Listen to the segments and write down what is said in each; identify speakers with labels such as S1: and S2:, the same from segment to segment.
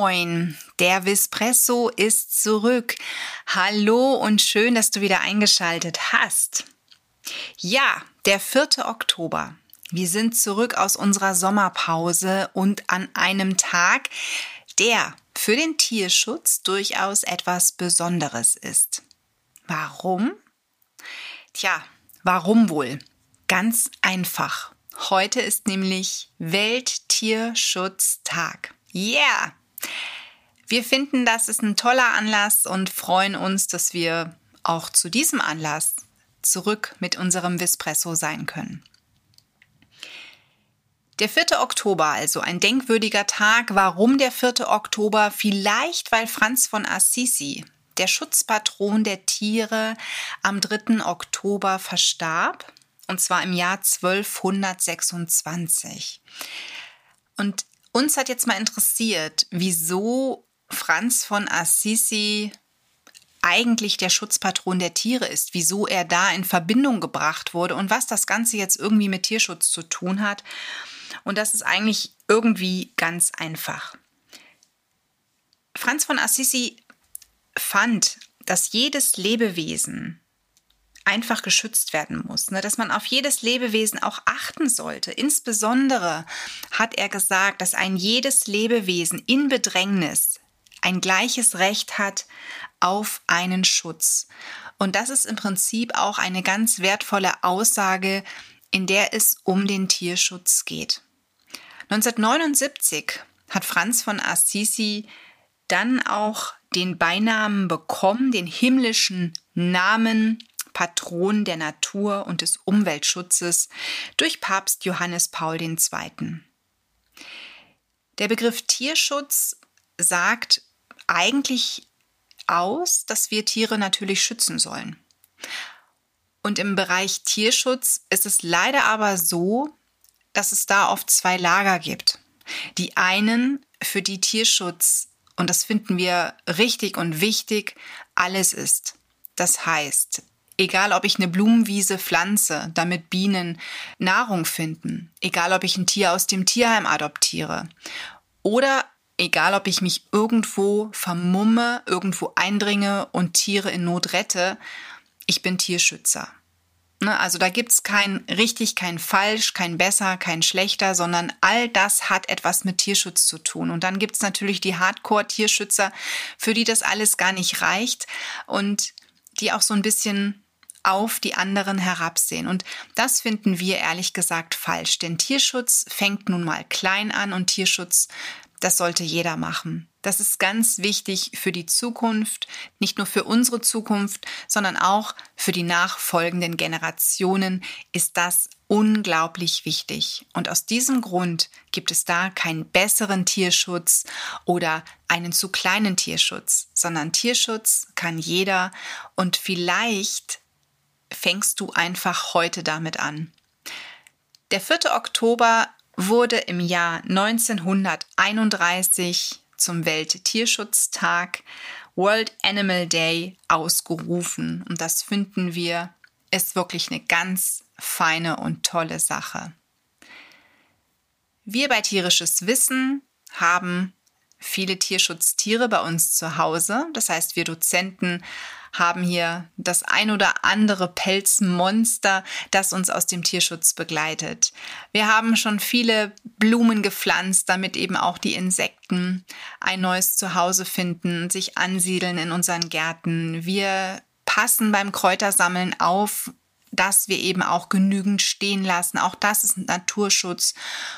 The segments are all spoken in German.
S1: Moin. Der Vispresso ist zurück. Hallo und schön, dass du wieder eingeschaltet hast. Ja, der 4. Oktober. Wir sind zurück aus unserer Sommerpause und an einem Tag, der für den Tierschutz durchaus etwas Besonderes ist. Warum? Tja, warum wohl? Ganz einfach. Heute ist nämlich Welttierschutztag. Yeah! Wir finden, das ist ein toller Anlass und freuen uns, dass wir auch zu diesem Anlass zurück mit unserem Vispresso sein können. Der 4. Oktober, also ein denkwürdiger Tag. Warum der 4. Oktober? Vielleicht, weil Franz von Assisi, der Schutzpatron der Tiere, am 3. Oktober verstarb und zwar im Jahr 1226. Und uns hat jetzt mal interessiert, wieso Franz von Assisi eigentlich der Schutzpatron der Tiere ist, wieso er da in Verbindung gebracht wurde und was das Ganze jetzt irgendwie mit Tierschutz zu tun hat. Und das ist eigentlich irgendwie ganz einfach. Franz von Assisi fand, dass jedes Lebewesen einfach geschützt werden muss, ne? dass man auf jedes Lebewesen auch achten sollte. Insbesondere hat er gesagt, dass ein jedes Lebewesen in Bedrängnis ein gleiches Recht hat auf einen Schutz. Und das ist im Prinzip auch eine ganz wertvolle Aussage, in der es um den Tierschutz geht. 1979 hat Franz von Assisi dann auch den Beinamen bekommen, den himmlischen Namen Patron der Natur und des Umweltschutzes durch Papst Johannes Paul II. Der Begriff Tierschutz sagt eigentlich aus, dass wir Tiere natürlich schützen sollen. Und im Bereich Tierschutz ist es leider aber so, dass es da oft zwei Lager gibt. Die einen, für die Tierschutz, und das finden wir richtig und wichtig, alles ist. Das heißt, Egal, ob ich eine Blumenwiese pflanze, damit Bienen Nahrung finden. Egal, ob ich ein Tier aus dem Tierheim adoptiere. Oder egal, ob ich mich irgendwo vermumme, irgendwo eindringe und Tiere in Not rette. Ich bin Tierschützer. Ne, also da gibt's kein richtig, kein falsch, kein besser, kein schlechter, sondern all das hat etwas mit Tierschutz zu tun. Und dann gibt's natürlich die Hardcore-Tierschützer, für die das alles gar nicht reicht und die auch so ein bisschen auf die anderen herabsehen. Und das finden wir ehrlich gesagt falsch, denn Tierschutz fängt nun mal klein an und Tierschutz, das sollte jeder machen. Das ist ganz wichtig für die Zukunft, nicht nur für unsere Zukunft, sondern auch für die nachfolgenden Generationen ist das unglaublich wichtig. Und aus diesem Grund gibt es da keinen besseren Tierschutz oder einen zu kleinen Tierschutz, sondern Tierschutz kann jeder und vielleicht fängst du einfach heute damit an. Der 4. Oktober wurde im Jahr 1931 zum Welttierschutztag World Animal Day ausgerufen. Und das finden wir ist wirklich eine ganz feine und tolle Sache. Wir bei Tierisches Wissen haben viele Tierschutztiere bei uns zu Hause. Das heißt, wir Dozenten haben hier das ein oder andere Pelzmonster, das uns aus dem Tierschutz begleitet. Wir haben schon viele Blumen gepflanzt, damit eben auch die Insekten ein neues Zuhause finden, sich ansiedeln in unseren Gärten. Wir passen beim Kräutersammeln auf, dass wir eben auch genügend stehen lassen. Auch das ist Naturschutz.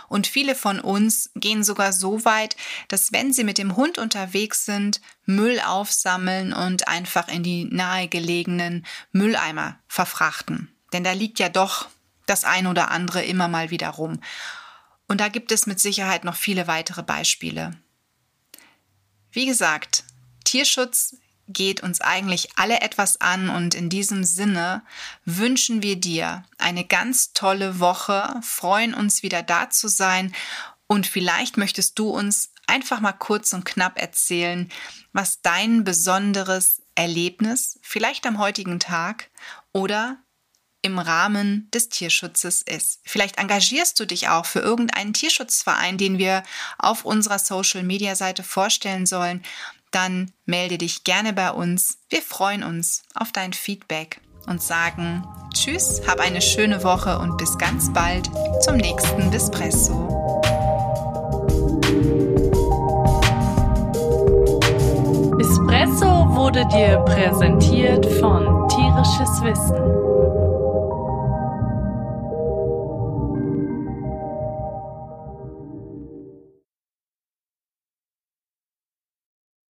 S1: Und viele von uns gehen sogar so weit, dass wenn sie mit dem Hund unterwegs sind, Müll aufsammeln und einfach in die nahegelegenen Mülleimer verfrachten. Denn da liegt ja doch das ein oder andere immer mal wieder rum. Und da gibt es mit Sicherheit noch viele weitere Beispiele. Wie gesagt, Tierschutz geht uns eigentlich alle etwas an und in diesem Sinne wünschen wir dir eine ganz tolle Woche, freuen uns wieder da zu sein und vielleicht möchtest du uns einfach mal kurz und knapp erzählen, was dein besonderes Erlebnis vielleicht am heutigen Tag oder im Rahmen des Tierschutzes ist. Vielleicht engagierst du dich auch für irgendeinen Tierschutzverein, den wir auf unserer Social-Media-Seite vorstellen sollen. Dann melde dich gerne bei uns. Wir freuen uns auf dein Feedback und sagen Tschüss, hab eine schöne Woche und bis ganz bald zum nächsten Bispresso.
S2: Espresso wurde dir präsentiert von Tierisches Wissen